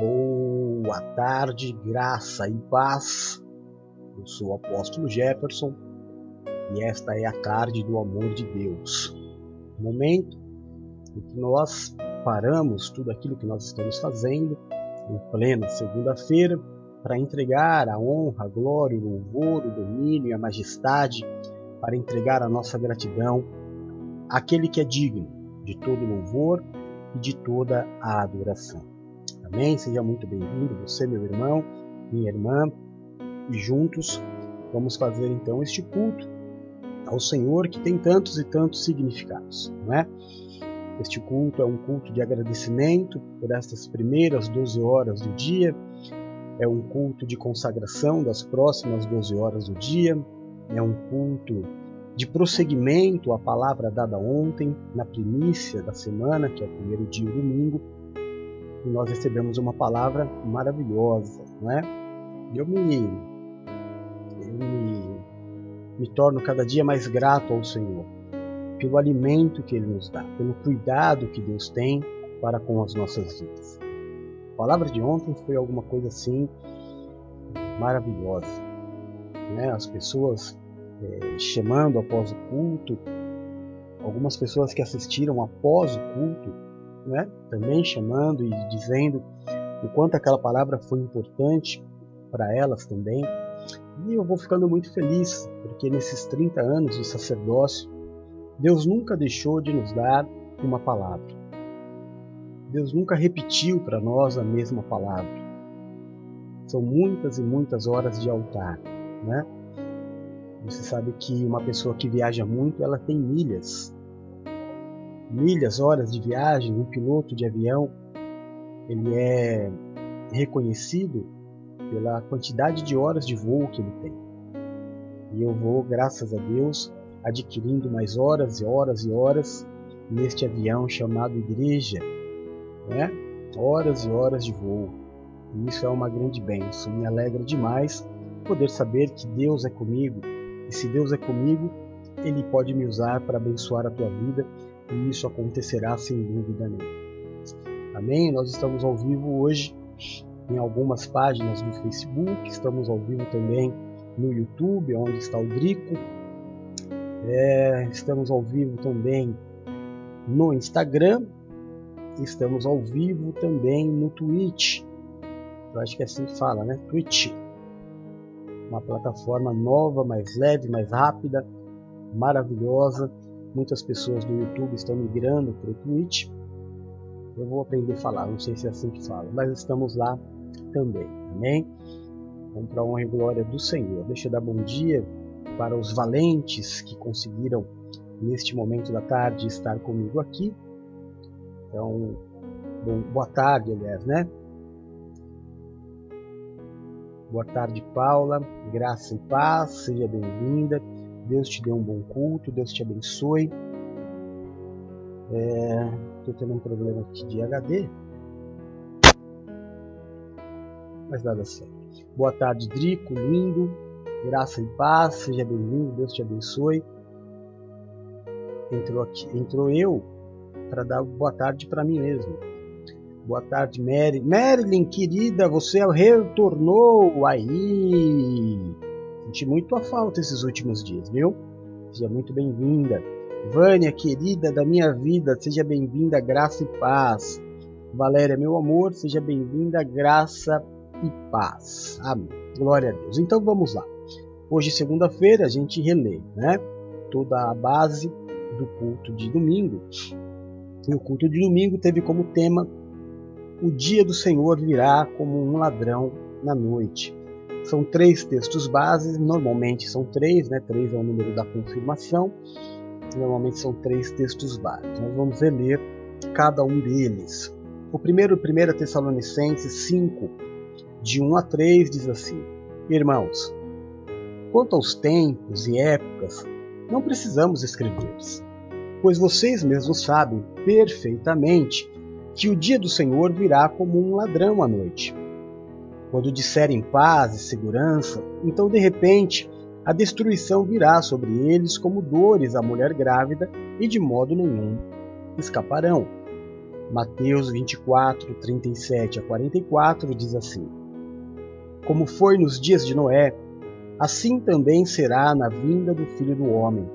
Boa tarde, graça e paz. Eu sou o apóstolo Jefferson e esta é a tarde do amor de Deus. Momento em que nós paramos tudo aquilo que nós estamos fazendo em plena segunda-feira para entregar a honra, a glória, o louvor, o domínio e a majestade, para entregar a nossa gratidão àquele que é digno de todo louvor e de toda a adoração. Amém? Seja muito bem-vindo, você, meu irmão, minha irmã, e juntos vamos fazer então este culto ao Senhor que tem tantos e tantos significados, não é? Este culto é um culto de agradecimento por estas primeiras 12 horas do dia, é um culto de consagração das próximas 12 horas do dia, é um culto de prosseguimento à palavra dada ontem, na primícia da semana, que é o primeiro dia, domingo, e nós recebemos uma palavra maravilhosa, não é? Eu me, eu me, me torno cada dia mais grato ao Senhor pelo alimento que Ele nos dá, pelo cuidado que Deus tem para com as nossas vidas. A palavra de ontem foi alguma coisa assim maravilhosa. Né? As pessoas é, chamando após o culto, algumas pessoas que assistiram após o culto, né? também chamando e dizendo o quanto aquela palavra foi importante para elas também. E eu vou ficando muito feliz, porque nesses 30 anos de sacerdócio, Deus nunca deixou de nos dar uma palavra. Deus nunca repetiu para nós a mesma palavra. São muitas e muitas horas de altar, né? Você sabe que uma pessoa que viaja muito, ela tem milhas. Milhas, horas de viagem, um piloto de avião, ele é reconhecido pela quantidade de horas de voo que ele tem. E eu vou, graças a Deus, adquirindo mais horas e horas e horas neste avião chamado igreja, né? Horas e horas de voo. E isso é uma grande bênção. Me alegra demais poder saber que Deus é comigo. E se Deus é comigo, Ele pode me usar para abençoar a tua vida. E isso acontecerá sem dúvida nenhuma. Amém? Nós estamos ao vivo hoje em algumas páginas do Facebook, estamos ao vivo também no YouTube, onde está o Drico, é, estamos ao vivo também no Instagram. Estamos ao vivo também no Twitch. Eu acho que é assim que fala, né? Twitch. Uma plataforma nova, mais leve, mais rápida, maravilhosa. Muitas pessoas do YouTube estão migrando para o Twitch. Eu vou aprender a falar, não sei se é assim que fala, mas estamos lá também. Amém? Vamos para a honra e glória do Senhor. Deixa eu dar bom dia para os valentes que conseguiram, neste momento da tarde, estar comigo aqui. Então, bom, boa tarde, aliás, né? Boa tarde, Paula. Graça e paz, seja bem-vinda. Deus te dê um bom culto, Deus te abençoe. Estou é, tendo um problema aqui de HD, mas nada certo. Boa tarde, Drico, lindo. Graça e paz, seja bem-vindo, Deus te abençoe. Entrou, aqui, entrou eu para dar boa tarde para mim mesmo. Boa tarde, Mary. Marilyn, querida, você retornou aí. Senti muito a falta esses últimos dias, viu? Seja muito bem-vinda. Vânia, querida da minha vida, seja bem-vinda, graça e paz. Valéria, meu amor, seja bem-vinda, graça e paz. Amém. Glória a Deus. Então vamos lá. Hoje, segunda-feira, a gente relê né, toda a base do culto de domingo. E o culto de domingo teve como tema O dia do Senhor virá como um ladrão na noite. São três textos bases, normalmente são três, né? Três é o número da confirmação. Normalmente são três textos bases. Nós vamos reler cada um deles. O primeiro, 1 Tessalonicenses 5, de 1 a 3, diz assim: Irmãos, Quanto aos tempos e épocas, não precisamos escrever-lhes, pois vocês mesmos sabem perfeitamente que o dia do Senhor virá como um ladrão à noite. Quando disserem paz e segurança, então de repente a destruição virá sobre eles como dores à mulher grávida e de modo nenhum escaparão. Mateus 24, 37 a 44 diz assim: Como foi nos dias de Noé, assim também será na vinda do Filho do Homem.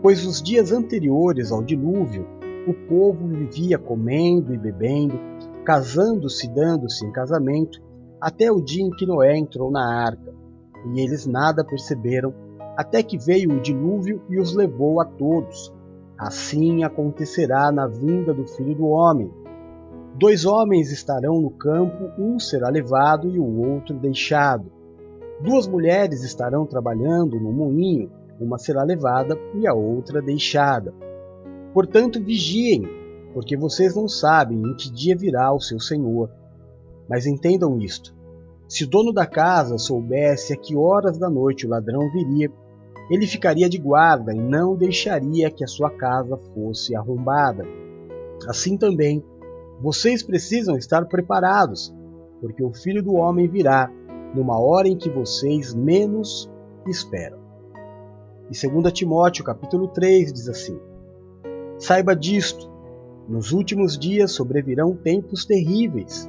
Pois os dias anteriores ao dilúvio, o povo vivia comendo e bebendo, casando-se e dando-se em casamento, até o dia em que Noé entrou na arca. E eles nada perceberam, até que veio o dilúvio e os levou a todos. Assim acontecerá na vinda do Filho do Homem. Dois homens estarão no campo, um será levado e o outro deixado. Duas mulheres estarão trabalhando no moinho, uma será levada e a outra deixada. Portanto, vigiem, porque vocês não sabem em que dia virá o seu Senhor. Mas entendam isto: se o dono da casa soubesse a que horas da noite o ladrão viria, ele ficaria de guarda e não deixaria que a sua casa fosse arrombada. Assim também, vocês precisam estar preparados, porque o Filho do Homem virá numa hora em que vocês menos esperam. E 2 Timóteo capítulo 3 diz assim: Saiba disto, nos últimos dias sobrevirão tempos terríveis.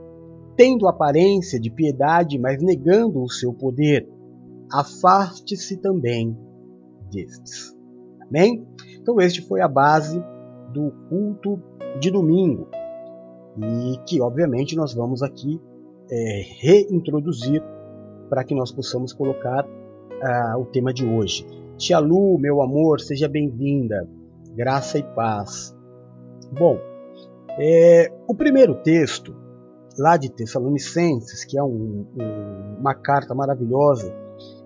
tendo aparência de piedade, mas negando o seu poder. Afaste-se também destes. Amém? Então, este foi a base do culto de domingo e que, obviamente, nós vamos aqui é, reintroduzir para que nós possamos colocar uh, o tema de hoje. Tia Lu, meu amor, seja bem-vinda. Graça e paz. Bom, é, o primeiro texto lá de Tessalonicenses, que é um, um, uma carta maravilhosa,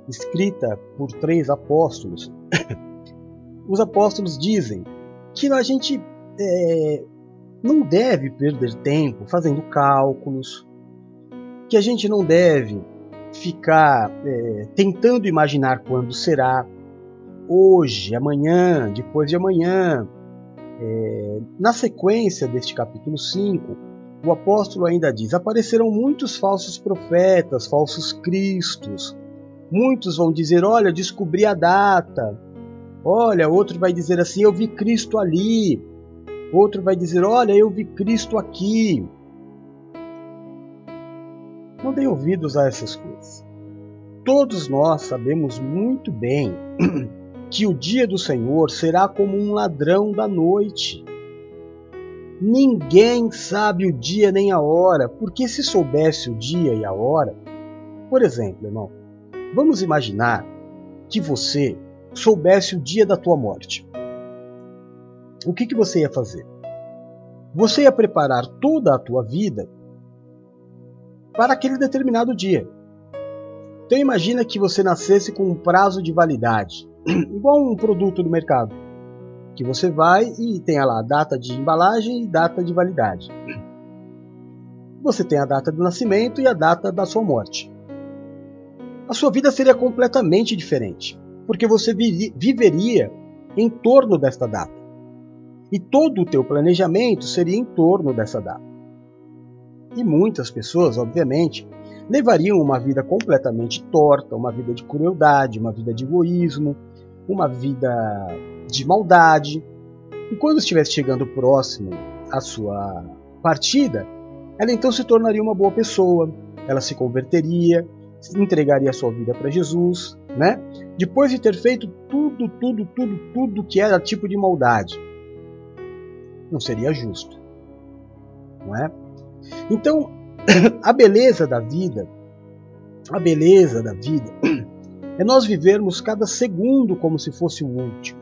escrita por três apóstolos, os apóstolos dizem que a gente é, não deve perder tempo fazendo cálculos, que a gente não deve ficar é, tentando imaginar quando será, hoje, amanhã, depois de amanhã. É, na sequência deste capítulo 5, o apóstolo ainda diz: aparecerão muitos falsos profetas, falsos cristos. Muitos vão dizer: olha, descobri a data. Olha, outro vai dizer assim: eu vi Cristo ali. Outro vai dizer: olha, eu vi Cristo aqui. Não dê ouvidos a essas coisas. Todos nós sabemos muito bem que o dia do Senhor será como um ladrão da noite. Ninguém sabe o dia nem a hora, porque se soubesse o dia e a hora, por exemplo, irmão, vamos imaginar que você soubesse o dia da tua morte. O que, que você ia fazer? Você ia preparar toda a tua vida para aquele determinado dia. Então imagina que você nascesse com um prazo de validade, igual um produto do mercado que você vai e tem lá a data de embalagem e data de validade. Você tem a data do nascimento e a data da sua morte. A sua vida seria completamente diferente, porque você viveria em torno desta data. E todo o teu planejamento seria em torno dessa data. E muitas pessoas, obviamente, levariam uma vida completamente torta, uma vida de crueldade, uma vida de egoísmo, uma vida de maldade. E quando estivesse chegando próximo à sua partida, ela então se tornaria uma boa pessoa, ela se converteria, entregaria sua vida para Jesus, né? Depois de ter feito tudo, tudo, tudo, tudo que era tipo de maldade. Não seria justo, não é? Então, a beleza da vida, a beleza da vida é nós vivermos cada segundo como se fosse o último.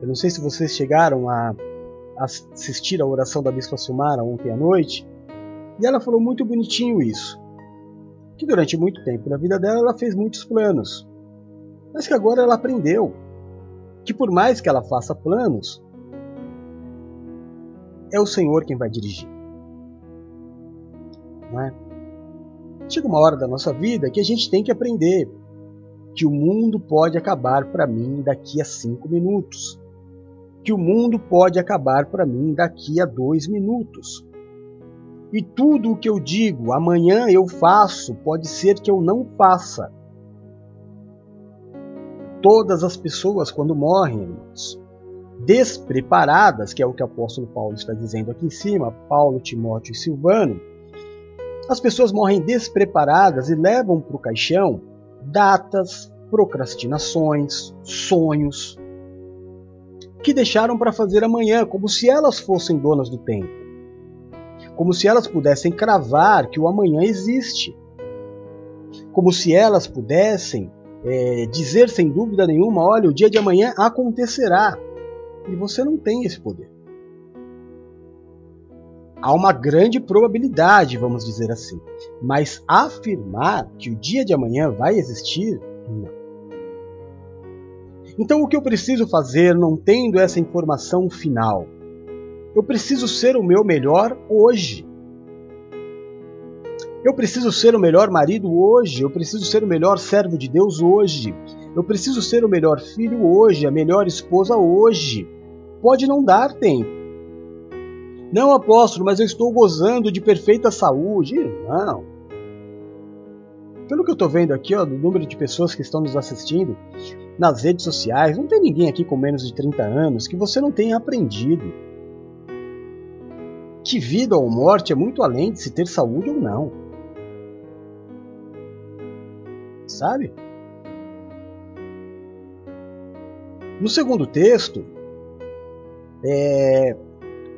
Eu não sei se vocês chegaram a assistir a oração da Bispa Silmara ontem à noite, e ela falou muito bonitinho isso. Que durante muito tempo na vida dela ela fez muitos planos, mas que agora ela aprendeu que por mais que ela faça planos, é o Senhor quem vai dirigir. Não é? Chega uma hora da nossa vida que a gente tem que aprender que o mundo pode acabar para mim daqui a cinco minutos. Que o mundo pode acabar para mim daqui a dois minutos. E tudo o que eu digo amanhã eu faço, pode ser que eu não faça. Todas as pessoas, quando morrem, irmãos, despreparadas, que é o que o apóstolo Paulo está dizendo aqui em cima, Paulo, Timóteo e Silvano, as pessoas morrem despreparadas e levam para o caixão datas, procrastinações, sonhos que deixaram para fazer amanhã, como se elas fossem donas do tempo, como se elas pudessem cravar que o amanhã existe, como se elas pudessem é, dizer sem dúvida nenhuma: olha, o dia de amanhã acontecerá. E você não tem esse poder. Há uma grande probabilidade, vamos dizer assim. Mas afirmar que o dia de amanhã vai existir, não. Então o que eu preciso fazer não tendo essa informação final? Eu preciso ser o meu melhor hoje. Eu preciso ser o melhor marido hoje, eu preciso ser o melhor servo de Deus hoje. Eu preciso ser o melhor filho hoje, a melhor esposa hoje. Pode não dar tempo. Não, apóstolo, mas eu estou gozando de perfeita saúde. Não. Pelo que eu estou vendo aqui, ó, do número de pessoas que estão nos assistindo nas redes sociais, não tem ninguém aqui com menos de 30 anos que você não tenha aprendido que vida ou morte é muito além de se ter saúde ou não. Sabe? No segundo texto, é,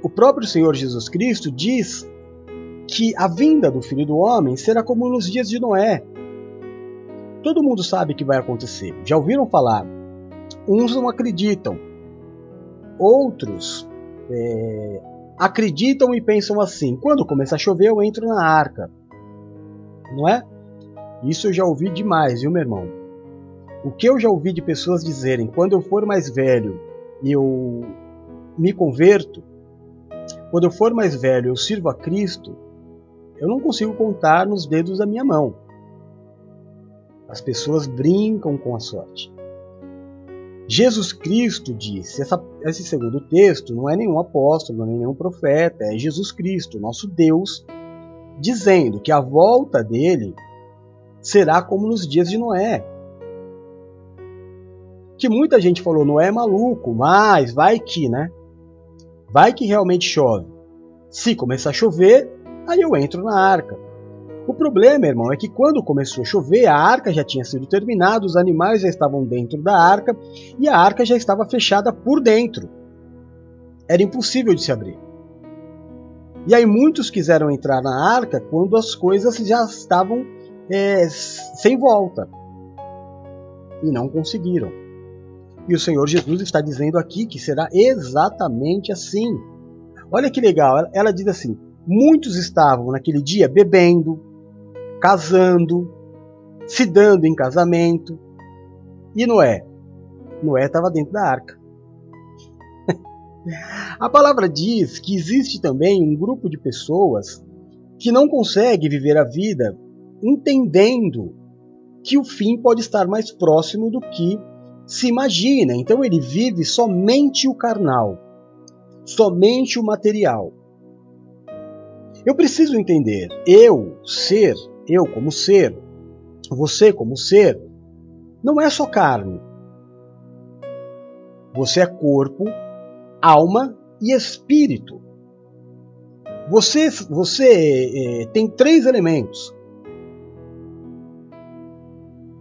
o próprio Senhor Jesus Cristo diz que a vinda do Filho do Homem será como nos dias de Noé. Todo mundo sabe que vai acontecer. Já ouviram falar? Uns não acreditam, outros é, acreditam e pensam assim: quando começar a chover, eu entro na arca. Não é? Isso eu já ouvi demais, viu, meu irmão? O que eu já ouvi de pessoas dizerem: quando eu for mais velho e eu me converto, quando eu for mais velho eu sirvo a Cristo, eu não consigo contar nos dedos da minha mão. As pessoas brincam com a sorte. Jesus Cristo disse, essa, esse segundo texto não é nenhum apóstolo, não é nenhum profeta, é Jesus Cristo, nosso Deus, dizendo que a volta dele será como nos dias de Noé. Que muita gente falou, Noé é maluco, mas vai que, né? Vai que realmente chove. Se começar a chover, aí eu entro na arca. O problema, irmão, é que quando começou a chover, a arca já tinha sido terminada, os animais já estavam dentro da arca e a arca já estava fechada por dentro. Era impossível de se abrir. E aí muitos quiseram entrar na arca quando as coisas já estavam é, sem volta. E não conseguiram. E o Senhor Jesus está dizendo aqui que será exatamente assim. Olha que legal, ela diz assim: muitos estavam naquele dia bebendo, casando, se dando em casamento. E Noé? Noé estava dentro da arca. A palavra diz que existe também um grupo de pessoas que não consegue viver a vida entendendo que o fim pode estar mais próximo do que se imagina, então ele vive somente o carnal, somente o material. Eu preciso entender, eu, ser, eu como ser, você como ser, não é só carne. Você é corpo, alma e espírito. Você, você é, tem três elementos: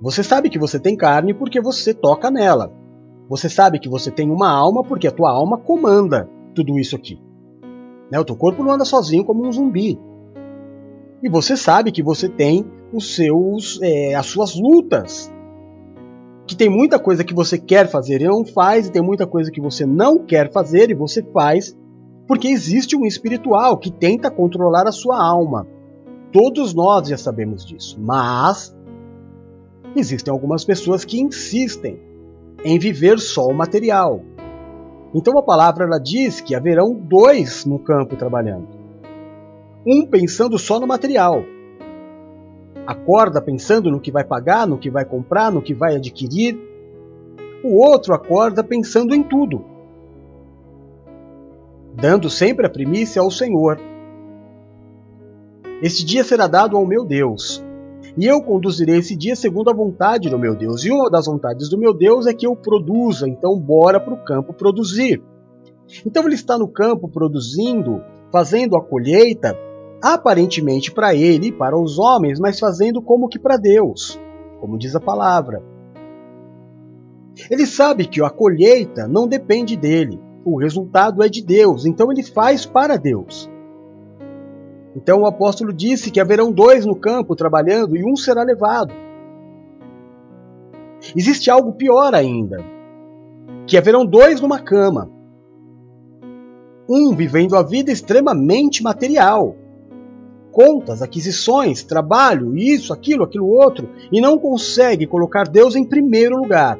você sabe que você tem carne porque você toca nela. Você sabe que você tem uma alma porque a tua alma comanda tudo isso aqui. Né? O teu corpo não anda sozinho como um zumbi. E você sabe que você tem os seus, é, as suas lutas. Que tem muita coisa que você quer fazer e não faz, e tem muita coisa que você não quer fazer e você faz, porque existe um espiritual que tenta controlar a sua alma. Todos nós já sabemos disso, mas Existem algumas pessoas que insistem em viver só o material. Então a palavra ela diz que haverão dois no campo trabalhando. Um pensando só no material. Acorda pensando no que vai pagar, no que vai comprar, no que vai adquirir. O outro acorda pensando em tudo, dando sempre a primícia ao Senhor. Este dia será dado ao meu Deus, e eu conduzirei esse dia segundo a vontade do meu Deus. E uma das vontades do meu Deus é que eu produza, então bora para o campo produzir. Então ele está no campo produzindo, fazendo a colheita, aparentemente para ele e para os homens, mas fazendo como que para Deus, como diz a palavra. Ele sabe que a colheita não depende dele, o resultado é de Deus, então ele faz para Deus. Então o apóstolo disse que haverão dois no campo trabalhando e um será levado. Existe algo pior ainda: que haverão dois numa cama. Um vivendo a vida extremamente material. Contas, aquisições, trabalho, isso, aquilo, aquilo outro, e não consegue colocar Deus em primeiro lugar.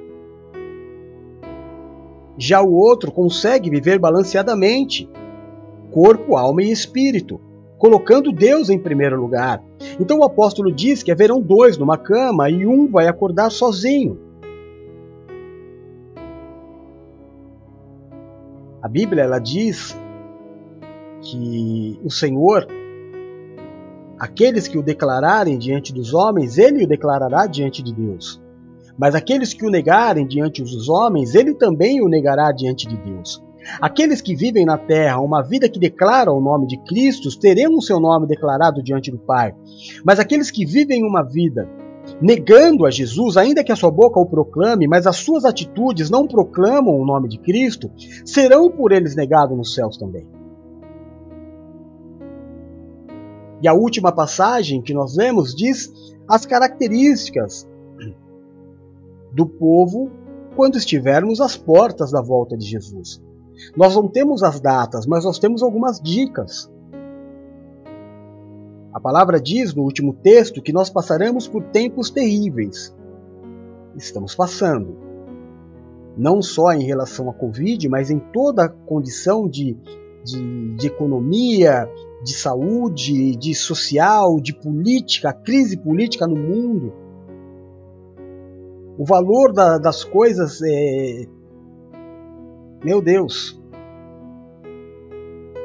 Já o outro consegue viver balanceadamente, corpo, alma e espírito colocando Deus em primeiro lugar. Então o apóstolo diz que haverão dois numa cama e um vai acordar sozinho. A Bíblia ela diz que o Senhor, aqueles que o declararem diante dos homens, ele o declarará diante de Deus. Mas aqueles que o negarem diante dos homens, ele também o negará diante de Deus. Aqueles que vivem na terra uma vida que declara o nome de Cristo terão o seu nome declarado diante do Pai. Mas aqueles que vivem uma vida negando a Jesus, ainda que a sua boca o proclame, mas as suas atitudes não proclamam o nome de Cristo, serão por eles negados nos céus também. E a última passagem que nós vemos diz as características do povo quando estivermos às portas da volta de Jesus. Nós não temos as datas, mas nós temos algumas dicas. A palavra diz no último texto que nós passaremos por tempos terríveis. Estamos passando. Não só em relação à Covid, mas em toda a condição de, de, de economia, de saúde, de social, de política, crise política no mundo. O valor da, das coisas é, meu Deus!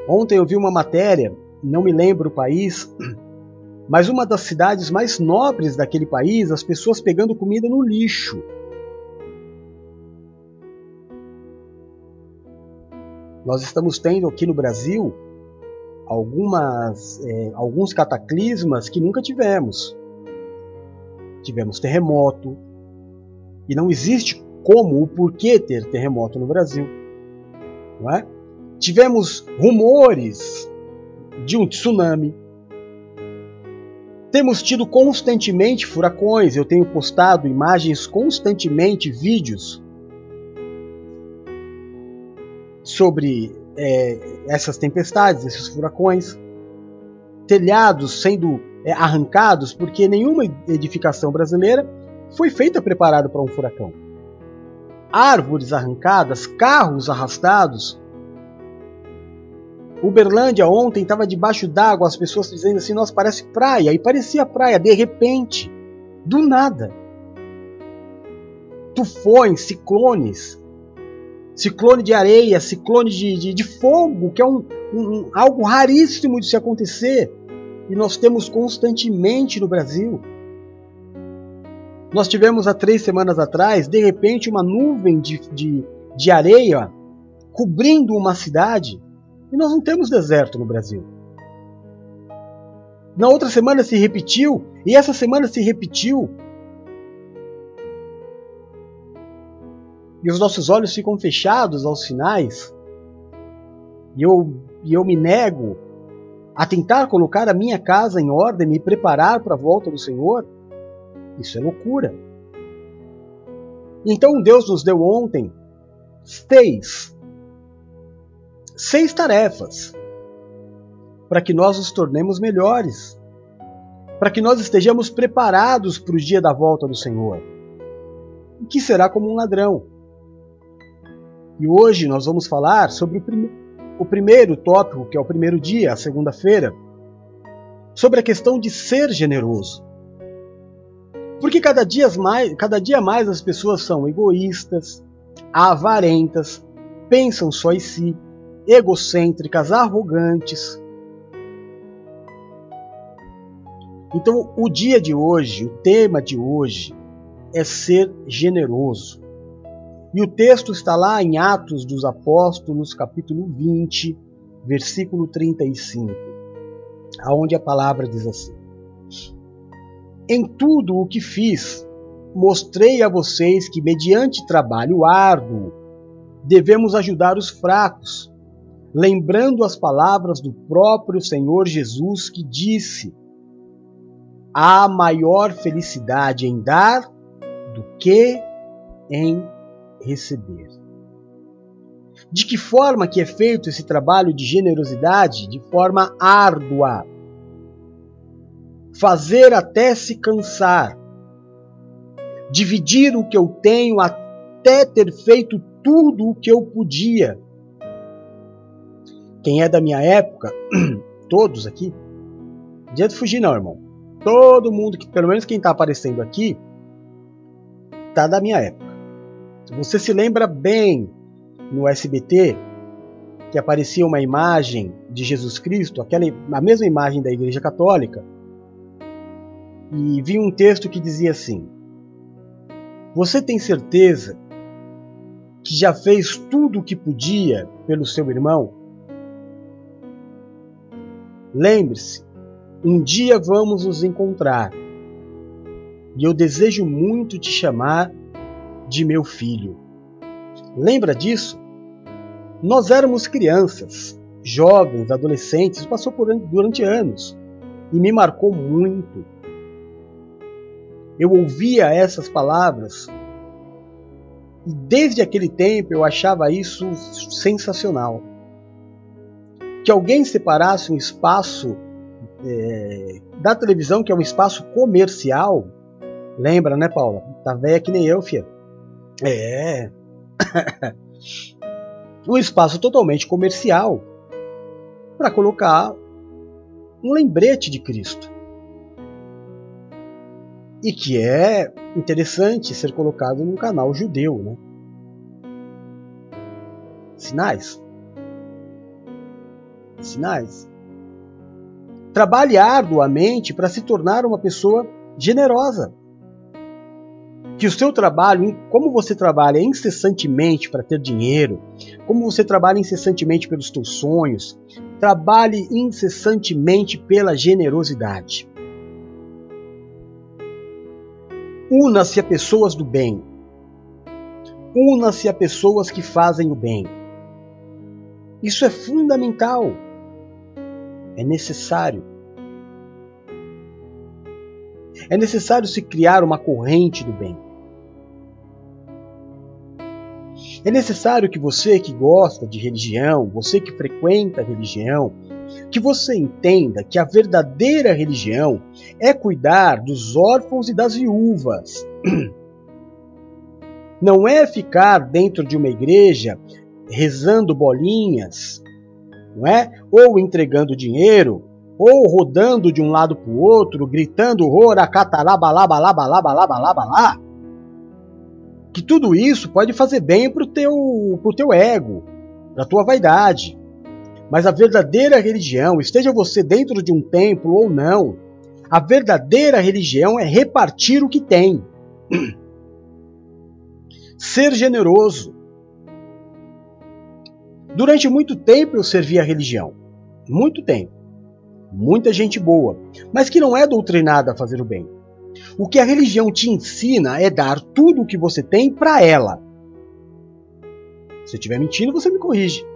Ontem eu vi uma matéria, não me lembro o país, mas uma das cidades mais nobres daquele país, as pessoas pegando comida no lixo. Nós estamos tendo aqui no Brasil algumas, é, alguns cataclismas que nunca tivemos. Tivemos terremoto, e não existe como o porquê ter terremoto no Brasil. É? Tivemos rumores de um tsunami. Temos tido constantemente furacões. Eu tenho postado imagens constantemente, vídeos sobre é, essas tempestades, esses furacões. Telhados sendo é, arrancados porque nenhuma edificação brasileira foi feita preparada para um furacão árvores arrancadas, carros arrastados. Uberlândia ontem estava debaixo d'água, as pessoas dizendo assim: nossa, parece praia. E parecia praia, de repente, do nada. Tufões, ciclones, ciclone de areia, ciclone de, de, de fogo, que é um, um, algo raríssimo de se acontecer. E nós temos constantemente no Brasil. Nós tivemos há três semanas atrás, de repente, uma nuvem de, de, de areia cobrindo uma cidade. E nós não temos deserto no Brasil. Na outra semana se repetiu, e essa semana se repetiu. E os nossos olhos ficam fechados aos sinais. E eu, e eu me nego a tentar colocar a minha casa em ordem, me preparar para a volta do Senhor. Isso é loucura. Então Deus nos deu ontem seis, seis tarefas para que nós nos tornemos melhores, para que nós estejamos preparados para o dia da volta do Senhor, que será como um ladrão. E hoje nós vamos falar sobre o, prim o primeiro tópico, que é o primeiro dia, a segunda-feira, sobre a questão de ser generoso. Porque cada dia, mais, cada dia mais as pessoas são egoístas, avarentas, pensam só em si, egocêntricas, arrogantes. Então, o dia de hoje, o tema de hoje, é ser generoso. E o texto está lá em Atos dos Apóstolos, capítulo 20, versículo 35, aonde a palavra diz assim: Em tudo o que fiz, mostrei a vocês que, mediante trabalho árduo, devemos ajudar os fracos, lembrando as palavras do próprio Senhor Jesus que disse: Há maior felicidade em dar do que em receber. De que forma que é feito esse trabalho de generosidade? De forma árdua. Fazer até se cansar. Dividir o que eu tenho até ter feito tudo o que eu podia. Quem é da minha época, todos aqui, não adianta fugir não, irmão. Todo mundo, que pelo menos quem está aparecendo aqui, tá da minha época. Você se lembra bem no SBT que aparecia uma imagem de Jesus Cristo, aquela a mesma imagem da Igreja Católica, e vi um texto que dizia assim: Você tem certeza que já fez tudo o que podia pelo seu irmão? Lembre-se, um dia vamos nos encontrar e eu desejo muito te chamar de meu filho. Lembra disso? Nós éramos crianças, jovens, adolescentes, passou por durante anos e me marcou muito. Eu ouvia essas palavras e desde aquele tempo eu achava isso sensacional. Que alguém separasse um espaço é, da televisão, que é um espaço comercial, lembra, né, Paula? Tá velha que nem eu, filha. É. um espaço totalmente comercial para colocar um lembrete de Cristo. E que é interessante ser colocado num canal judeu, né? Sinais. Sinais. Trabalhe arduamente para se tornar uma pessoa generosa que o seu trabalho, como você trabalha incessantemente para ter dinheiro, como você trabalha incessantemente pelos teus sonhos, trabalhe incessantemente pela generosidade. Una-se a pessoas do bem. Una-se a pessoas que fazem o bem. Isso é fundamental. É necessário. É necessário se criar uma corrente do bem. É necessário que você que gosta de religião, você que frequenta a religião, que você entenda que a verdadeira religião é cuidar dos órfãos e das viúvas. Não é ficar dentro de uma igreja rezando bolinhas, não é? Ou entregando dinheiro, ou rodando de um lado para o outro, gritando lá que tudo isso pode fazer bem para o teu, teu ego, para tua vaidade. Mas a verdadeira religião, esteja você dentro de um templo ou não, a verdadeira religião é repartir o que tem. Ser generoso. Durante muito tempo eu servi a religião. Muito tempo. Muita gente boa, mas que não é doutrinada a fazer o bem. O que a religião te ensina é dar tudo o que você tem para ela. Se eu estiver mentindo, você me corrige.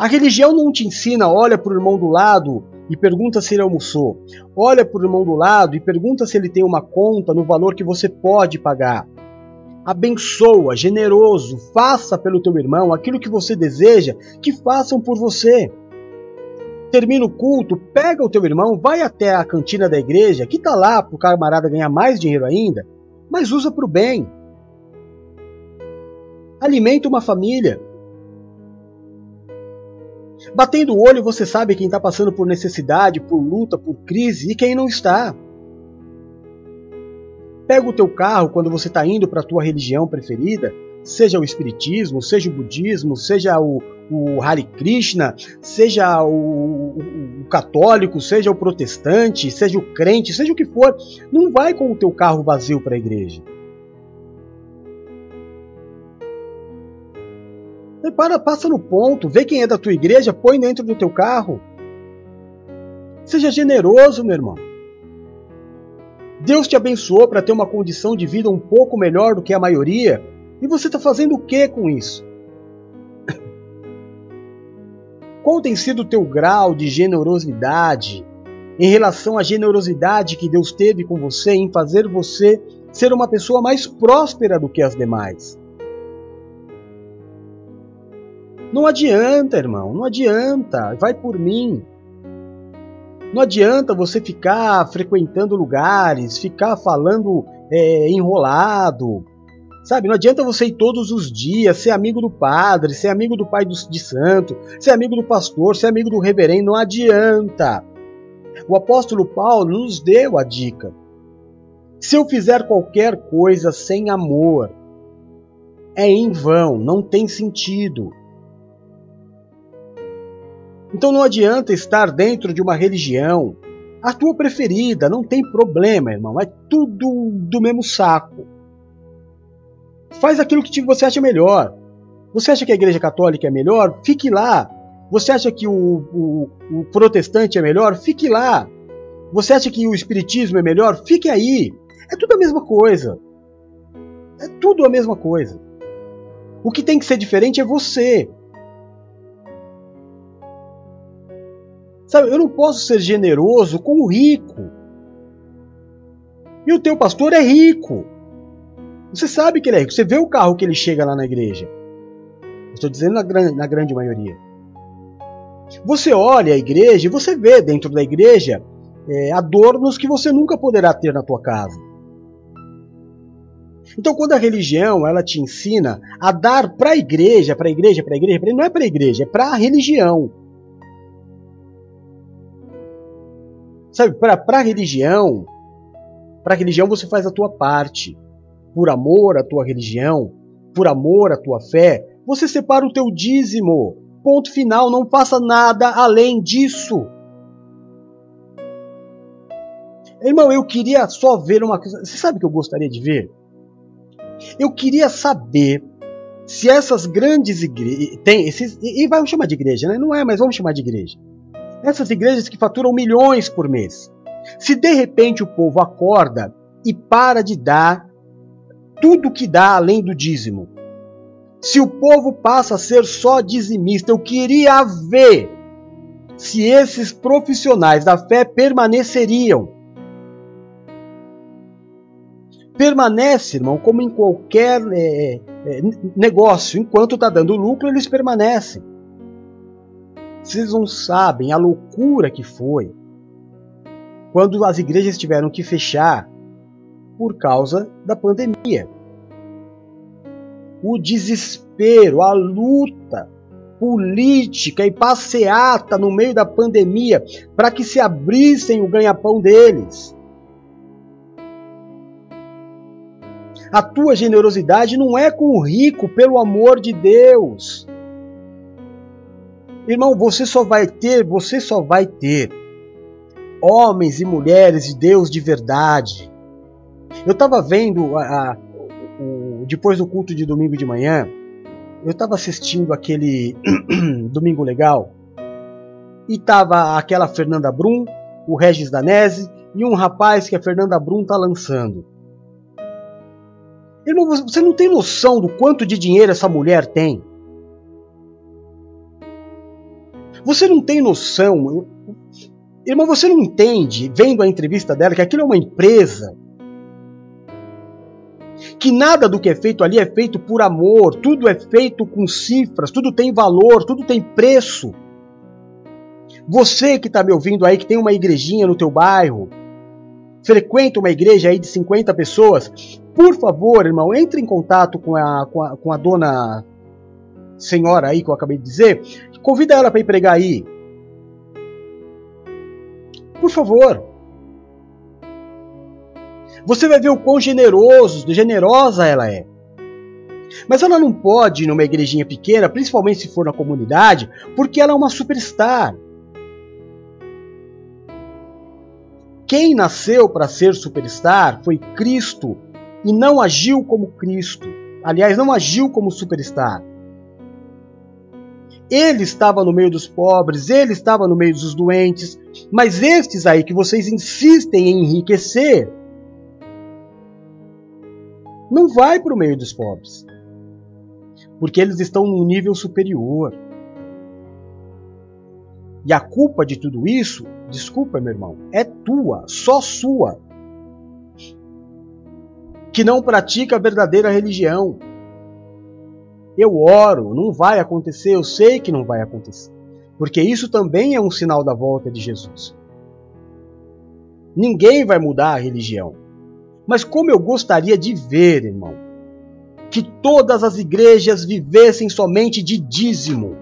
A religião não te ensina, olha para o irmão do lado e pergunta se ele almoçou. Olha para o irmão do lado e pergunta se ele tem uma conta no valor que você pode pagar. Abençoa, generoso, faça pelo teu irmão aquilo que você deseja que façam por você termina o culto, pega o teu irmão, vai até a cantina da igreja, que está lá para o camarada ganhar mais dinheiro ainda, mas usa para o bem. Alimenta uma família. Batendo o olho, você sabe quem está passando por necessidade, por luta, por crise e quem não está. Pega o teu carro quando você está indo para a tua religião preferida, seja o espiritismo, seja o budismo, seja o, o Hare Krishna, seja o, o, o, católico, seja o protestante, seja o crente, seja o que for, não vai com o teu carro vazio para a igreja. E para, passa no ponto, vê quem é da tua igreja, põe dentro do teu carro. Seja generoso, meu irmão. Deus te abençoou para ter uma condição de vida um pouco melhor do que a maioria, e você está fazendo o que com isso? Qual tem sido o teu grau de generosidade em relação à generosidade que Deus teve com você em fazer você ser uma pessoa mais próspera do que as demais? Não adianta, irmão, não adianta. Vai por mim. Não adianta você ficar frequentando lugares, ficar falando é, enrolado, Sabe, não adianta você ir todos os dias, ser amigo do padre, ser amigo do pai de santo, ser amigo do pastor, ser amigo do reverendo, não adianta. O apóstolo Paulo nos deu a dica. Se eu fizer qualquer coisa sem amor, é em vão, não tem sentido. Então não adianta estar dentro de uma religião, a tua preferida, não tem problema, irmão, é tudo do mesmo saco. Faz aquilo que você acha melhor. Você acha que a Igreja Católica é melhor? Fique lá. Você acha que o, o, o protestante é melhor? Fique lá. Você acha que o Espiritismo é melhor? Fique aí. É tudo a mesma coisa. É tudo a mesma coisa. O que tem que ser diferente é você. Sabe, eu não posso ser generoso com o rico. E o teu pastor é rico. Você sabe que ele é rico. Você vê o carro que ele chega lá na igreja. Estou dizendo na, na grande maioria. Você olha a igreja e você vê dentro da igreja é, adornos que você nunca poderá ter na tua casa. Então, quando a religião ela te ensina a dar para a igreja, para a igreja, para a igreja, não é para a igreja, é para a religião. Sabe, para a religião, para a religião você faz a tua parte por amor à tua religião, por amor à tua fé, você separa o teu dízimo. Ponto final, não faça nada além disso. Irmão, eu queria só ver uma coisa. Você sabe o que eu gostaria de ver? Eu queria saber se essas grandes igrejas. Tem esses. E vamos chamar de igreja, né? Não é, mas vamos chamar de igreja. Essas igrejas que faturam milhões por mês. Se de repente o povo acorda e para de dar tudo que dá além do dízimo. Se o povo passa a ser só dizimista, eu queria ver se esses profissionais da fé permaneceriam. Permanece, irmão, como em qualquer é, é, negócio. Enquanto está dando lucro, eles permanecem. Vocês não sabem a loucura que foi quando as igrejas tiveram que fechar por causa da pandemia. O desespero, a luta política e passeata no meio da pandemia para que se abrissem o ganha-pão deles. A tua generosidade não é com o rico, pelo amor de Deus. Irmão, você só vai ter, você só vai ter homens e mulheres de Deus de verdade, eu estava vendo a, a, o, depois do culto de domingo de manhã, eu estava assistindo aquele Domingo Legal e tava aquela Fernanda Brum, o Regis Danese e um rapaz que a Fernanda Brum tá lançando. Irmão, você não tem noção do quanto de dinheiro essa mulher tem. Você não tem noção. Irmão, você não entende, vendo a entrevista dela, que aquilo é uma empresa que nada do que é feito ali é feito por amor, tudo é feito com cifras, tudo tem valor, tudo tem preço. Você que está me ouvindo aí, que tem uma igrejinha no teu bairro, frequenta uma igreja aí de 50 pessoas, por favor, irmão, entre em contato com a, com a, com a dona senhora aí que eu acabei de dizer, convida ela para ir pregar aí. Por favor. Você vai ver o quão generoso, generosa ela é. Mas ela não pode ir numa igrejinha pequena, principalmente se for na comunidade, porque ela é uma superstar. Quem nasceu para ser superstar foi Cristo e não agiu como Cristo. Aliás, não agiu como superstar. Ele estava no meio dos pobres, ele estava no meio dos doentes, mas estes aí que vocês insistem em enriquecer, não vai para o meio dos pobres, porque eles estão num nível superior. E a culpa de tudo isso, desculpa, meu irmão, é tua, só sua. Que não pratica a verdadeira religião. Eu oro, não vai acontecer, eu sei que não vai acontecer. Porque isso também é um sinal da volta de Jesus. Ninguém vai mudar a religião. Mas como eu gostaria de ver, irmão, que todas as igrejas vivessem somente de dízimo,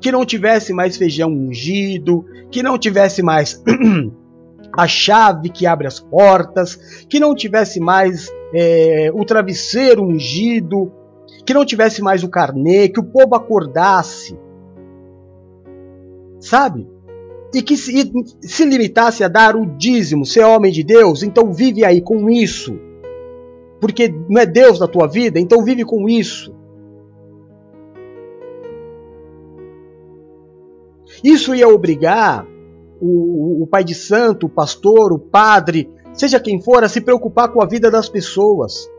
que não tivesse mais feijão ungido, que não tivesse mais a chave que abre as portas, que não tivesse mais é, o travesseiro ungido, que não tivesse mais o carnê, que o povo acordasse, sabe? E que se, se limitasse a dar o dízimo, ser homem de Deus, então vive aí com isso. Porque não é Deus na tua vida, então vive com isso. Isso ia obrigar o, o pai de santo, o pastor, o padre, seja quem for, a se preocupar com a vida das pessoas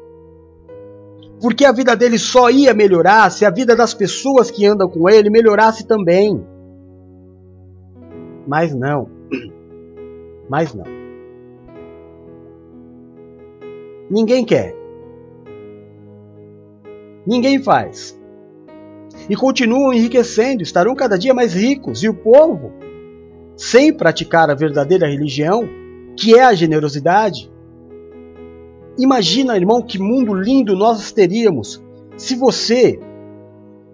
porque a vida dele só ia melhorar se a vida das pessoas que andam com ele melhorasse também. Mas não. Mas não. Ninguém quer. Ninguém faz. E continuam enriquecendo, estarão cada dia mais ricos. E o povo, sem praticar a verdadeira religião, que é a generosidade, Imagina, irmão, que mundo lindo nós teríamos se você,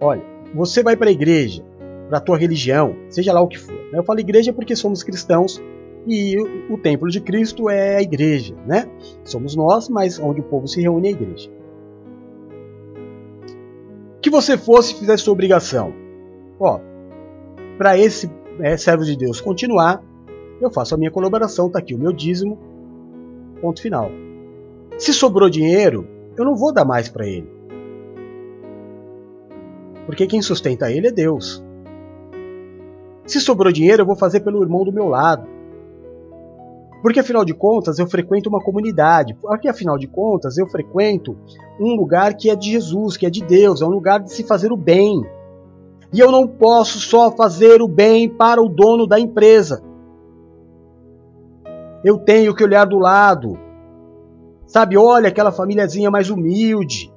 olha, você vai para a igreja, para a tua religião, seja lá o que for. Né? Eu falo igreja porque somos cristãos e o, templo de Cristo é a igreja, né? Somos nós, mas onde o povo se reúne é a igreja. Que você fosse e fizesse sua obrigação. Ó, para esse é, servo de Deus continuar, eu faço a minha colaboração, tá aqui o meu dízimo, ponto final. Se sobrou dinheiro, eu não vou dar mais para ele. Porque quem sustenta ele é Deus. Se sobrou dinheiro, eu vou fazer pelo irmão do meu lado. Porque afinal de contas eu frequento uma comunidade. Porque afinal de contas eu frequento um lugar que é de Jesus, que é de Deus, é um lugar de se fazer o bem. E eu não posso só fazer o bem para o dono da empresa. Eu tenho que olhar do lado, Sabe, olha aquela famíliazinha mais humilde.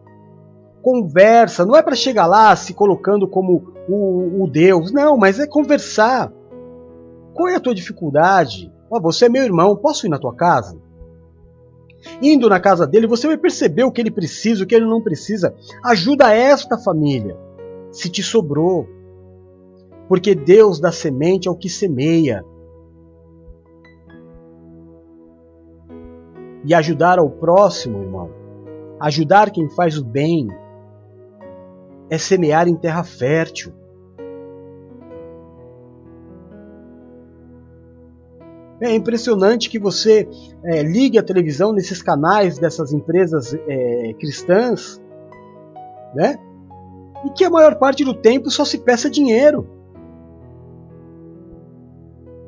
Conversa, não é para chegar lá se colocando como o, o, Deus, não, mas é conversar. Qual é a tua dificuldade? Oh, você é meu irmão, posso ir na tua casa? Indo na casa dele, você vai perceber o que ele precisa, o que ele não precisa. Ajuda esta família, se te sobrou. Porque Deus dá semente ao que semeia. E ajudar ao próximo, irmão, ajudar quem faz o bem, é semear em terra fértil. É impressionante que você é, ligue a televisão nesses canais dessas empresas é, cristãs, né? E que a maior parte do tempo só se peça dinheiro.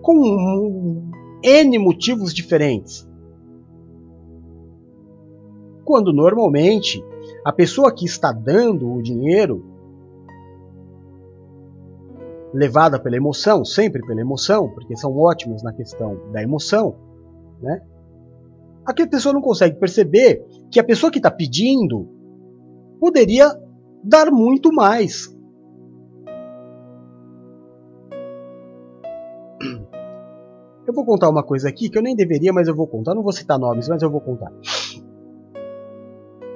Com N motivos diferentes quando normalmente a pessoa que está dando o dinheiro, levada pela emoção, sempre pela emoção, porque são ótimos na questão da emoção, né? Aqui a pessoa não consegue perceber que a pessoa que está pedindo poderia dar muito mais. Eu vou contar uma coisa aqui que eu nem deveria, mas eu vou contar. Não vou citar nomes, mas eu vou contar.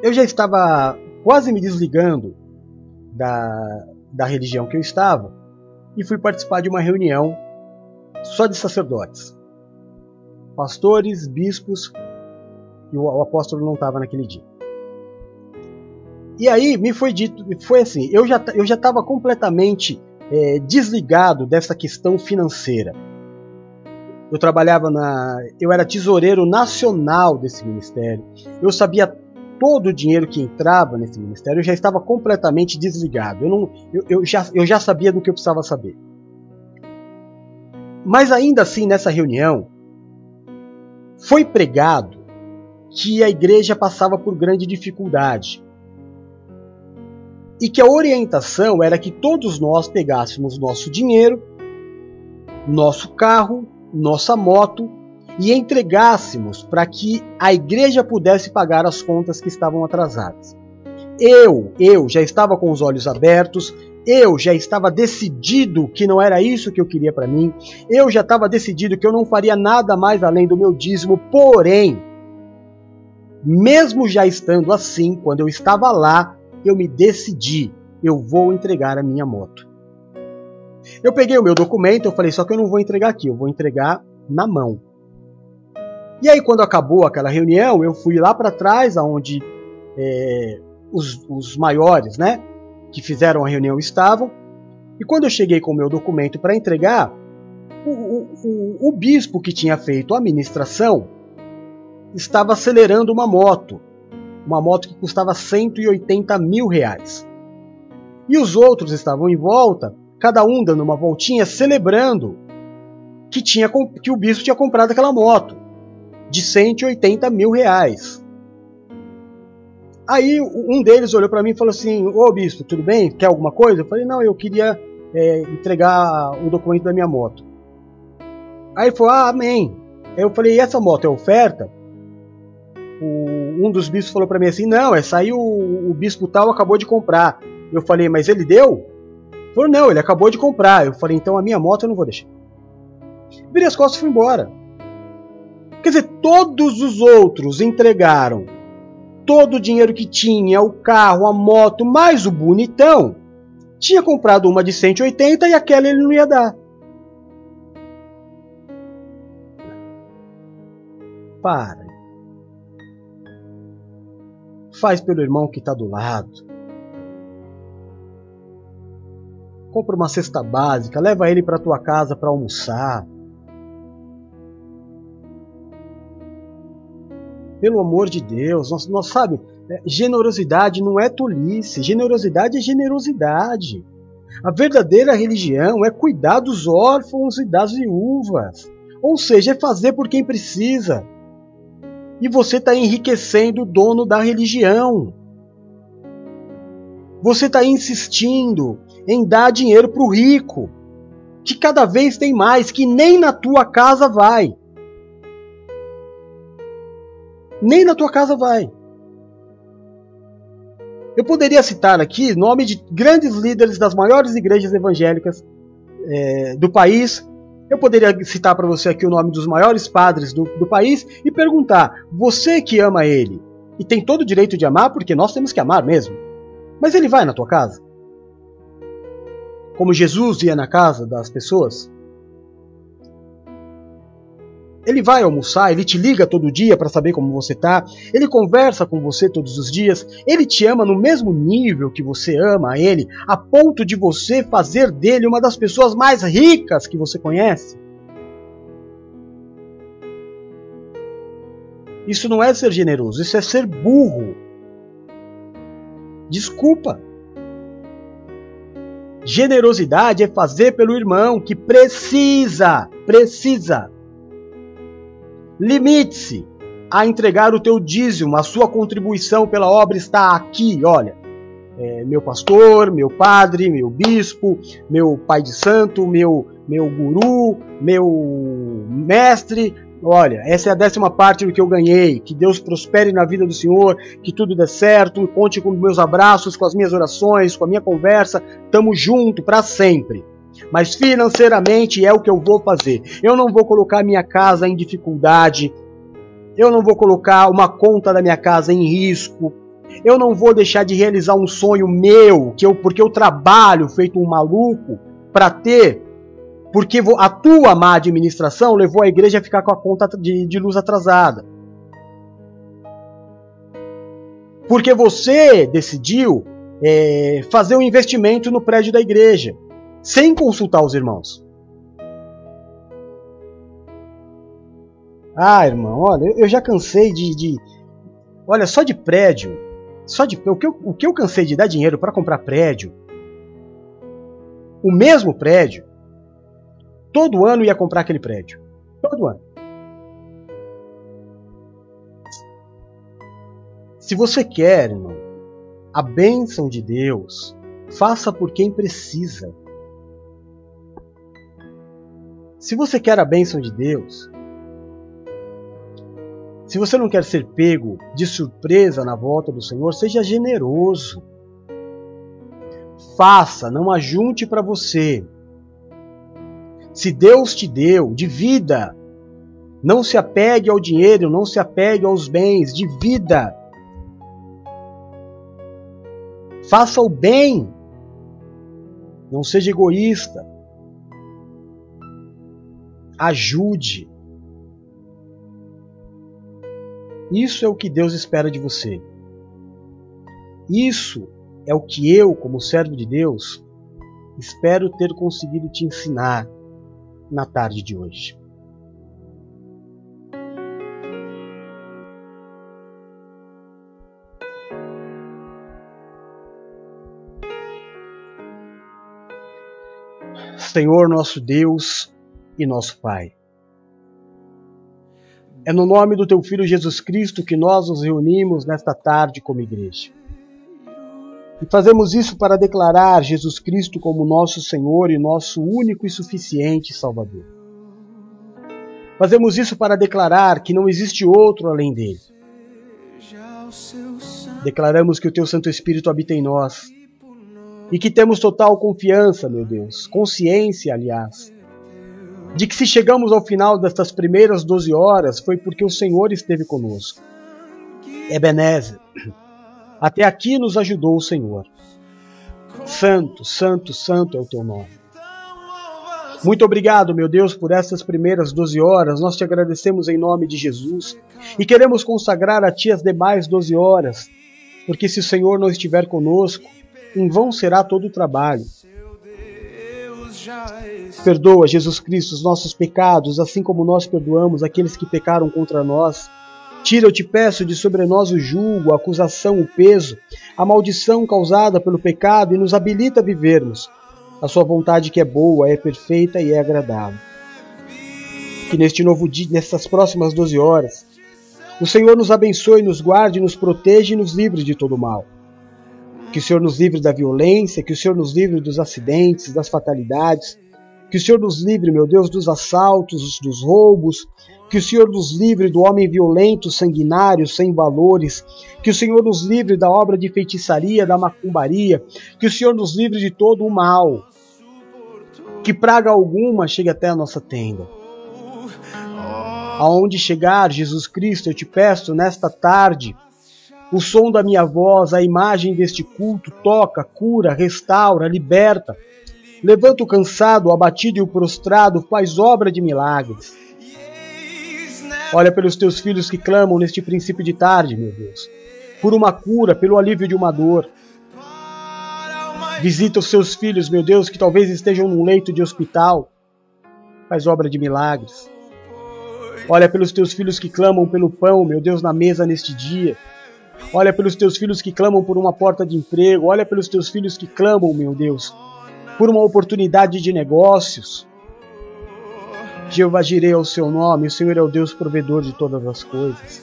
Eu já estava quase me desligando da, da religião que eu estava e fui participar de uma reunião só de sacerdotes, pastores, bispos e o, o apóstolo não estava naquele dia. E aí me foi dito, foi assim, eu já eu já estava completamente é, desligado dessa questão financeira. Eu trabalhava na, eu era tesoureiro nacional desse ministério. Eu sabia todo o dinheiro que entrava nesse ministério. Eu já estava completamente desligado. Eu não, eu, eu já, eu já sabia do que eu precisava saber. Mas ainda assim, nessa reunião, foi pregado que a igreja passava por grande dificuldade e que a orientação era que todos nós pegássemos nosso dinheiro, nosso carro, nossa moto e entregássemos para que a igreja pudesse pagar as contas que estavam atrasadas. Eu, eu já estava com os olhos abertos, eu já estava decidido que não era isso que eu queria para mim, eu já estava decidido que eu não faria nada mais além do meu dízimo, porém, mesmo já estando assim, quando eu estava lá, eu me decidi, eu vou entregar a minha moto. Eu peguei o meu documento, eu falei, só que eu não vou entregar aqui, eu vou entregar na mão. E aí, quando acabou aquela reunião, eu fui lá para trás, aonde é, os, os maiores, né, que fizeram a reunião estavam. E quando eu cheguei com o meu documento para entregar, o, o, o, bispo que tinha feito a administração estava acelerando uma moto, uma moto que custava 180 mil reais. E os outros estavam em volta, cada um dando uma voltinha, celebrando que, tinha, que o bispo tinha comprado aquela moto de 180 mil reais. Aí um deles olhou para mim e falou assim: Ô bispo, tudo bem? Quer alguma coisa? Eu falei: Não, eu queria é, entregar o documento da minha moto. Aí ele falou: Ah, amém. Aí eu falei: E essa moto é oferta? O, um dos bispos falou para mim assim: Não, essa aí o, o bispo tal acabou de comprar. Eu falei: Mas ele deu? Ele falou: Não, ele acabou de comprar. Eu falei: Então a minha moto eu não vou deixar. Virei as costas e fui embora. Quer dizer, todos os outros entregaram todo o dinheiro que tinha, o carro, a moto, mais o bonitão. Tinha comprado uma de 180 e aquela ele não ia dar. Para. Faz pelo irmão que está do lado. Compra uma cesta básica, leva ele para tua casa para almoçar. Pelo amor de Deus, nós, nós sabe, é, generosidade não é tolice, generosidade é generosidade. A verdadeira religião é cuidar dos órfãos e das viúvas. Ou seja, é fazer por quem precisa. E você está enriquecendo o dono da religião. Você está insistindo em dar dinheiro para o rico, que cada vez tem mais, que nem na tua casa vai. Nem na tua casa vai. Eu poderia citar aqui nome de grandes líderes das maiores igrejas evangélicas é, do país. Eu poderia citar para você aqui o nome dos maiores padres do, do país e perguntar: você que ama ele e tem todo o direito de amar, porque nós temos que amar mesmo, mas ele vai na tua casa? Como Jesus ia na casa das pessoas? Ele vai almoçar, ele te liga todo dia para saber como você tá, ele conversa com você todos os dias, ele te ama no mesmo nível que você ama a ele, a ponto de você fazer dele uma das pessoas mais ricas que você conhece. Isso não é ser generoso, isso é ser burro. Desculpa. Generosidade é fazer pelo irmão que precisa, precisa Limite-se a entregar o teu dízimo, a sua contribuição pela obra está aqui, olha. É, meu pastor, meu padre, meu bispo, meu pai de santo, meu, meu guru, meu mestre. Olha, essa é a décima parte do que eu ganhei. Que Deus prospere na vida do Senhor, que tudo dê certo. Conte com meus abraços, com as minhas orações, com a minha conversa. Tamo junto para sempre. Mas financeiramente é o que eu vou fazer. Eu não vou colocar minha casa em dificuldade, eu não vou colocar uma conta da minha casa em risco, eu não vou deixar de realizar um sonho meu, que eu, porque eu trabalho feito um maluco para ter, porque a tua má administração levou a igreja a ficar com a conta de, de luz atrasada. Porque você decidiu é, fazer um investimento no prédio da igreja, sem consultar os irmãos. Ah, irmão, olha, eu já cansei de, de olha, só de prédio, só de o que eu, o que eu cansei de dar dinheiro para comprar prédio, o mesmo prédio, todo ano ia comprar aquele prédio, todo ano. Se você quer, irmão, a bênção de Deus, faça por quem precisa. Se você quer a bênção de Deus, se você não quer ser pego de surpresa na volta do Senhor, seja generoso. Faça, não ajunte para você. Se Deus te deu, divida. Não se apegue ao dinheiro, não se apegue aos bens, divida. Faça o bem. Não seja egoísta. Ajude. Isso é o que Deus espera de você. Isso é o que eu, como servo de Deus, espero ter conseguido te ensinar na tarde de hoje. Senhor nosso Deus e nosso Pai. É no nome do Teu Filho Jesus Cristo que nós nos reunimos nesta tarde como igreja. E fazemos isso para declarar Jesus Cristo como nosso Senhor e nosso único e suficiente Salvador. Fazemos isso para declarar que não existe outro além dele. Declaramos que o Teu Santo Espírito habita em nós e que temos total confiança, meu Deus, consciência, aliás, de que se chegamos ao final destas primeiras 12 horas foi porque o Senhor esteve conosco. Ebenezer, até aqui nos ajudou o Senhor. Santo, santo, santo é o teu nome. Muito obrigado, meu Deus, por essas primeiras 12 horas. Nós te agradecemos em nome de Jesus e queremos consagrar a Ti as demais 12 horas, porque se o Senhor não estiver conosco, em vão será todo o trabalho. Perdoa, Jesus Cristo, os nossos pecados, assim como nós perdoamos aqueles que pecaram contra nós. Tira, eu te peço, de sobre nós o julgo, a acusação, o peso, a maldição causada pelo pecado e nos habilita a vivermos a sua vontade que é boa, é perfeita e é agradável. Que neste novo dia, nessas próximas 12 horas, o Senhor nos abençoe, nos guarde, nos proteja e nos livre de todo mal. Que o Senhor nos livre da violência, que o Senhor nos livre dos acidentes, das fatalidades. Que o Senhor nos livre, meu Deus, dos assaltos, dos roubos. Que o Senhor nos livre do homem violento, sanguinário, sem valores. Que o Senhor nos livre da obra de feitiçaria, da macumbaria. Que o Senhor nos livre de todo o mal. Que praga alguma chegue até a nossa tenda. Aonde chegar, Jesus Cristo, eu te peço nesta tarde o som da minha voz, a imagem deste culto toca, cura, restaura, liberta. Levanta o cansado, o abatido e o prostrado, faz obra de milagres. Olha pelos teus filhos que clamam neste princípio de tarde, meu Deus, por uma cura, pelo alívio de uma dor. Visita os seus filhos, meu Deus, que talvez estejam num leito de hospital. Faz obra de milagres. Olha pelos teus filhos que clamam pelo pão, meu Deus, na mesa neste dia. Olha pelos teus filhos que clamam por uma porta de emprego. Olha pelos teus filhos que clamam, meu Deus, por uma oportunidade de negócios. Jeová girei ao seu nome, o Senhor é o Deus provedor de todas as coisas.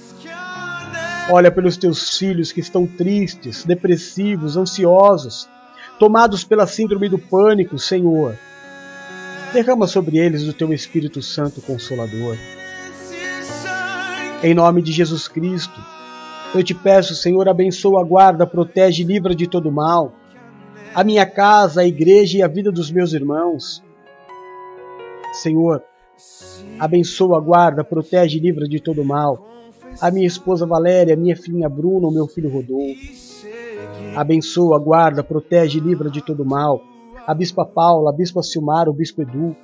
Olha pelos teus filhos que estão tristes, depressivos, ansiosos, tomados pela síndrome do pânico, Senhor. Derrama sobre eles o teu Espírito Santo Consolador. Em nome de Jesus Cristo, eu te peço, Senhor, abençoa, guarda, protege, livra de todo mal. a minha casa, a igreja e a vida dos meus irmãos. Senhor, abençoa, guarda, protege e livra de todo mal. A minha esposa Valéria, minha filha Bruna, o meu filho Rodolfo. Abençoa, guarda, protege e livra de todo mal. A bispa Paula, a bispa Silmar, o bispo Edu.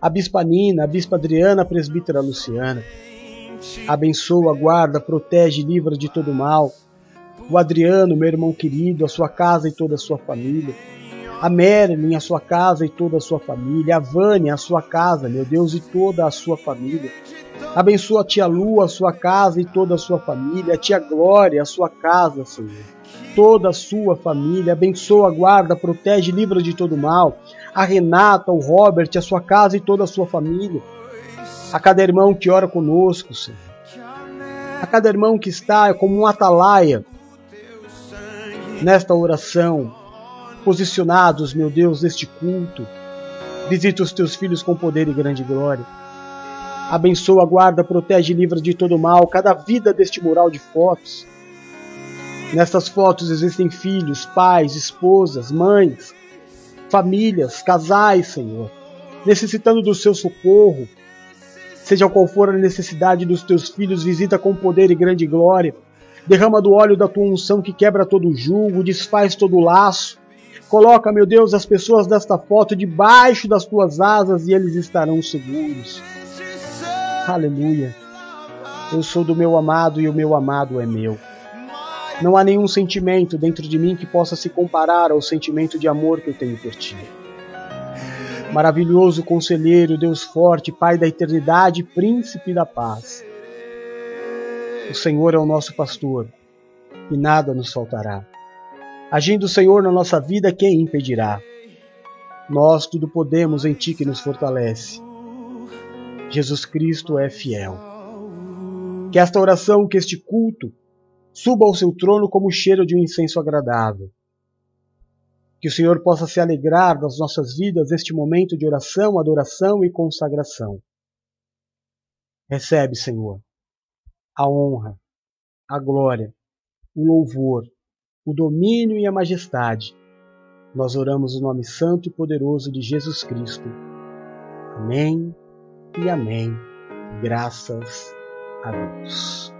A bispa Nina, a bispa Adriana, a presbítera Luciana. Abençoa, guarda, protege e livra de todo mal. O Adriano, meu irmão querido, a sua casa e toda a sua família a Marilyn, a sua casa e toda a sua família, a Vânia, a sua casa, meu Deus, e toda a sua família. Abençoa a tia Lu, a sua casa e toda a sua família, a tia Glória, a sua casa, Senhor. Toda a sua família, abençoa, guarda, protege, livra de todo mal. A Renata, o Robert, a sua casa e toda a sua família. A cada irmão que ora conosco, Senhor. A cada irmão que está como um atalaia nesta oração, posicionados, meu Deus, neste culto. Visita os teus filhos com poder e grande glória. Abençoa, guarda, protege e livra de todo mal cada vida deste mural de fotos. Nestas fotos existem filhos, pais, esposas, mães, famílias, casais, Senhor, necessitando do seu socorro. Seja qual for a necessidade dos teus filhos, visita com poder e grande glória. Derrama do óleo da tua unção que quebra todo jugo, desfaz todo laço. Coloca, meu Deus, as pessoas desta foto debaixo das tuas asas e eles estarão seguros. Aleluia. Eu sou do meu amado e o meu amado é meu. Não há nenhum sentimento dentro de mim que possa se comparar ao sentimento de amor que eu tenho por ti. Maravilhoso conselheiro, Deus forte, Pai da eternidade, príncipe da paz. O Senhor é o nosso pastor e nada nos faltará. Agindo o Senhor na nossa vida, quem impedirá? Nós tudo podemos em Ti que nos fortalece. Jesus Cristo é fiel. Que esta oração, que este culto, suba ao seu trono como o cheiro de um incenso agradável. Que o Senhor possa se alegrar das nossas vidas este momento de oração, adoração e consagração. Recebe, Senhor, a honra, a glória, o louvor, o domínio e a majestade. Nós oramos o nome santo e poderoso de Jesus Cristo. Amém e amém. Graças a Deus.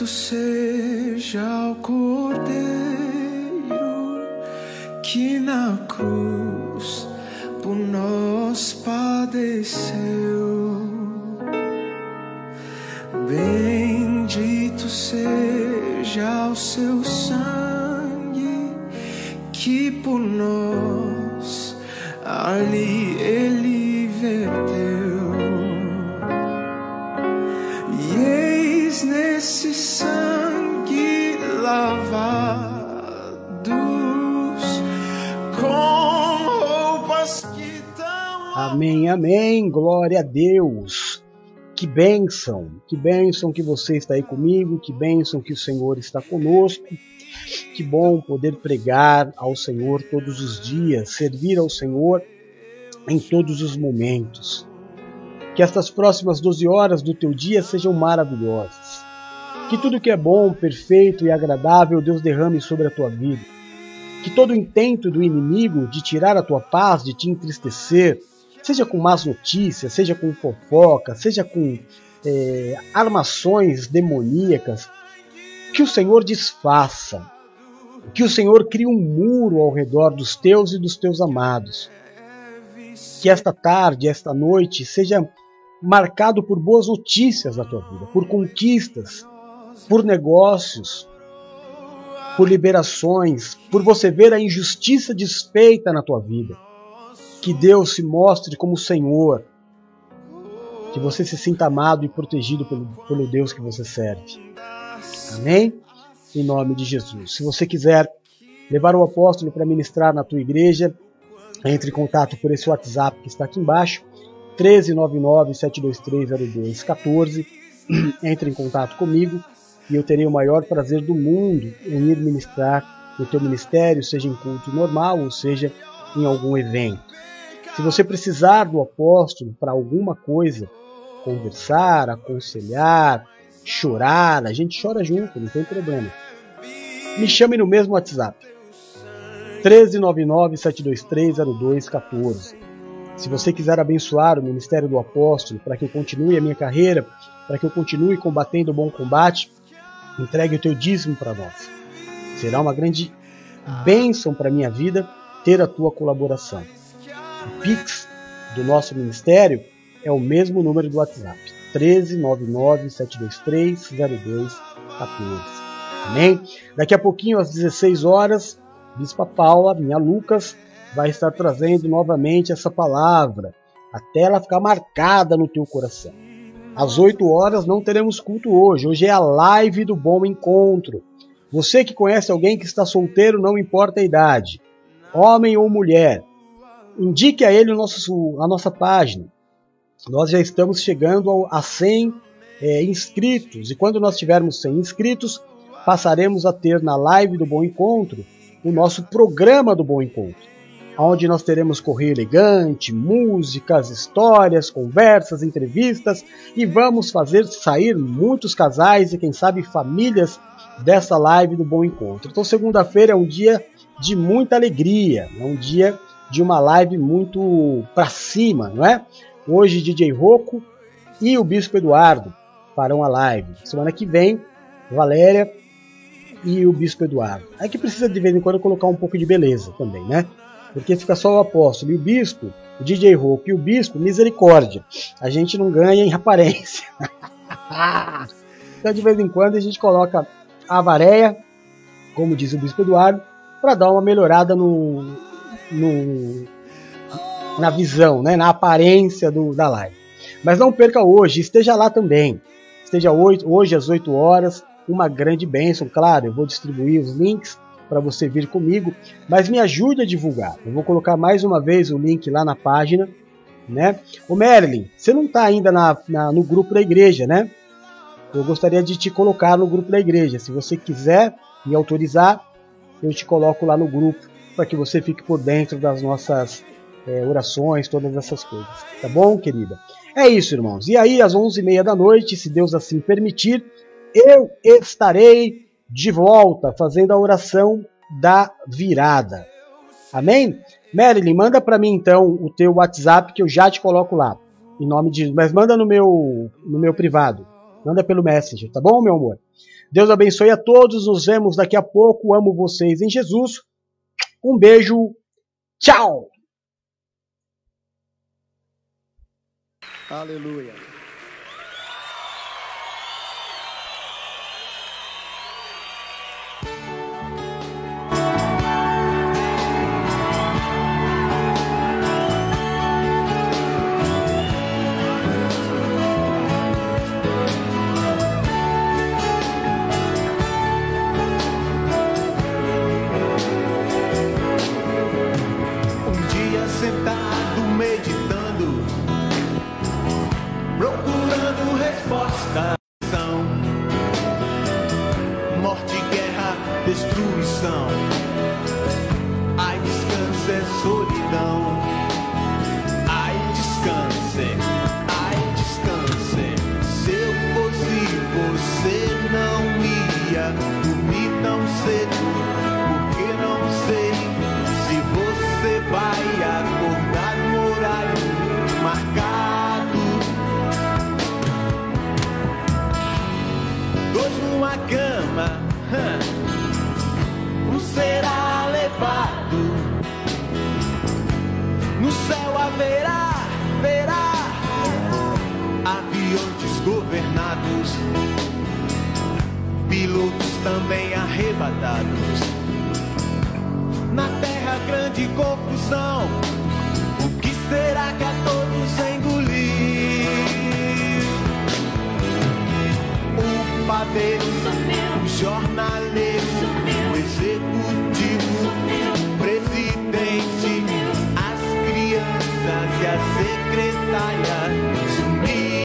Bendito seja o Cordeiro que na cruz por nós padeceu. Bendito seja o seu sangue que por nós ali ele Amém, amém. Glória a Deus. Que bênção, que bênção que você está aí comigo, que bênção que o Senhor está conosco. Que bom poder pregar ao Senhor todos os dias, servir ao Senhor em todos os momentos. Que estas próximas 12 horas do teu dia sejam maravilhosas. Que tudo que é bom, perfeito e agradável Deus derrame sobre a tua vida. Que todo intento do inimigo de tirar a tua paz, de te entristecer, seja com más notícias, seja com fofoca, seja com é, armações demoníacas, que o Senhor desfaça, que o Senhor crie um muro ao redor dos teus e dos teus amados. Que esta tarde, esta noite, seja marcado por boas notícias na tua vida, por conquistas, por negócios, por liberações, por você ver a injustiça desfeita na tua vida que Deus se mostre como Senhor, que você se sinta amado e protegido pelo, pelo Deus que você serve. Amém? Em nome de Jesus. Se você quiser levar o apóstolo para ministrar na tua igreja, entre em contato por esse WhatsApp que está aqui embaixo, 1399-723-0214. Entre em contato comigo e eu terei o maior prazer do mundo em ir ministrar no teu ministério, seja em culto normal ou seja em algum evento. Se você precisar do apóstolo para alguma coisa, conversar, aconselhar, chorar, a gente chora junto, não tem problema. Me chame no mesmo WhatsApp. 1399-723-0214. Se você quiser abençoar o Ministério do Apóstolo para que eu continue a minha carreira, para que eu continue combatendo o bom combate, entregue o teu dízimo para nós. Será uma grande bênção para a minha vida ter a tua colaboração. Pix do nosso ministério é o mesmo número do WhatsApp: 13997230214. Amém? Daqui a pouquinho, às 16 horas, Bispa Paula, minha Lucas, vai estar trazendo novamente essa palavra, até ela ficar marcada no teu coração. Às 8 horas não teremos culto hoje, hoje é a live do Bom Encontro. Você que conhece alguém que está solteiro, não importa a idade, homem ou mulher, indique a ele nosso, a nossa página. Nós já estamos chegando a 100 é, inscritos, e quando nós tivermos 100 inscritos, passaremos a ter na live do Bom Encontro o nosso programa do Bom Encontro, onde nós teremos correio elegante, músicas, histórias, conversas, entrevistas e vamos fazer sair muitos casais e quem sabe famílias dessa live do Bom Encontro. Então segunda-feira é um dia de muita alegria, é um dia de uma live muito para cima, não é? Hoje DJ Rocco e o Bispo Eduardo farão a live. Semana que vem, Valéria e o Bispo Eduardo. É que precisa de vez em quando colocar um pouco de beleza também, né? Porque fica só o apóstolo e o bispo, o DJ Hulk e o bispo, misericórdia. A gente não ganha em aparência. então de vez em quando a gente coloca a vareia, como diz o bispo Eduardo, para dar uma melhorada no, no, na visão, né? na aparência do, da live. Mas não perca hoje, esteja lá também. Esteja hoje, hoje às 8 horas, uma grande bênção. Claro, eu vou distribuir os links para você vir comigo, mas me ajude a divulgar. Eu vou colocar mais uma vez o link lá na página, né? O Merlin, você não está ainda na, na, no grupo da igreja, né? Eu gostaria de te colocar no grupo da igreja. Se você quiser me autorizar, eu te coloco lá no grupo para que você fique por dentro das nossas é, orações, todas essas coisas. Tá bom, querida? É isso, irmãos. E aí, às 11h30 da noite, se Deus assim permitir, eu estarei de volta fazendo a oração da virada. Amém? Marilyn, manda para mim então o teu WhatsApp que eu já te coloco lá. Em nome de mas manda no meu no meu privado. Manda pelo Messenger, tá bom, meu amor? Deus abençoe a todos. Nos vemos daqui a pouco. Amo vocês em Jesus. Um beijo. Tchau. Aleluia.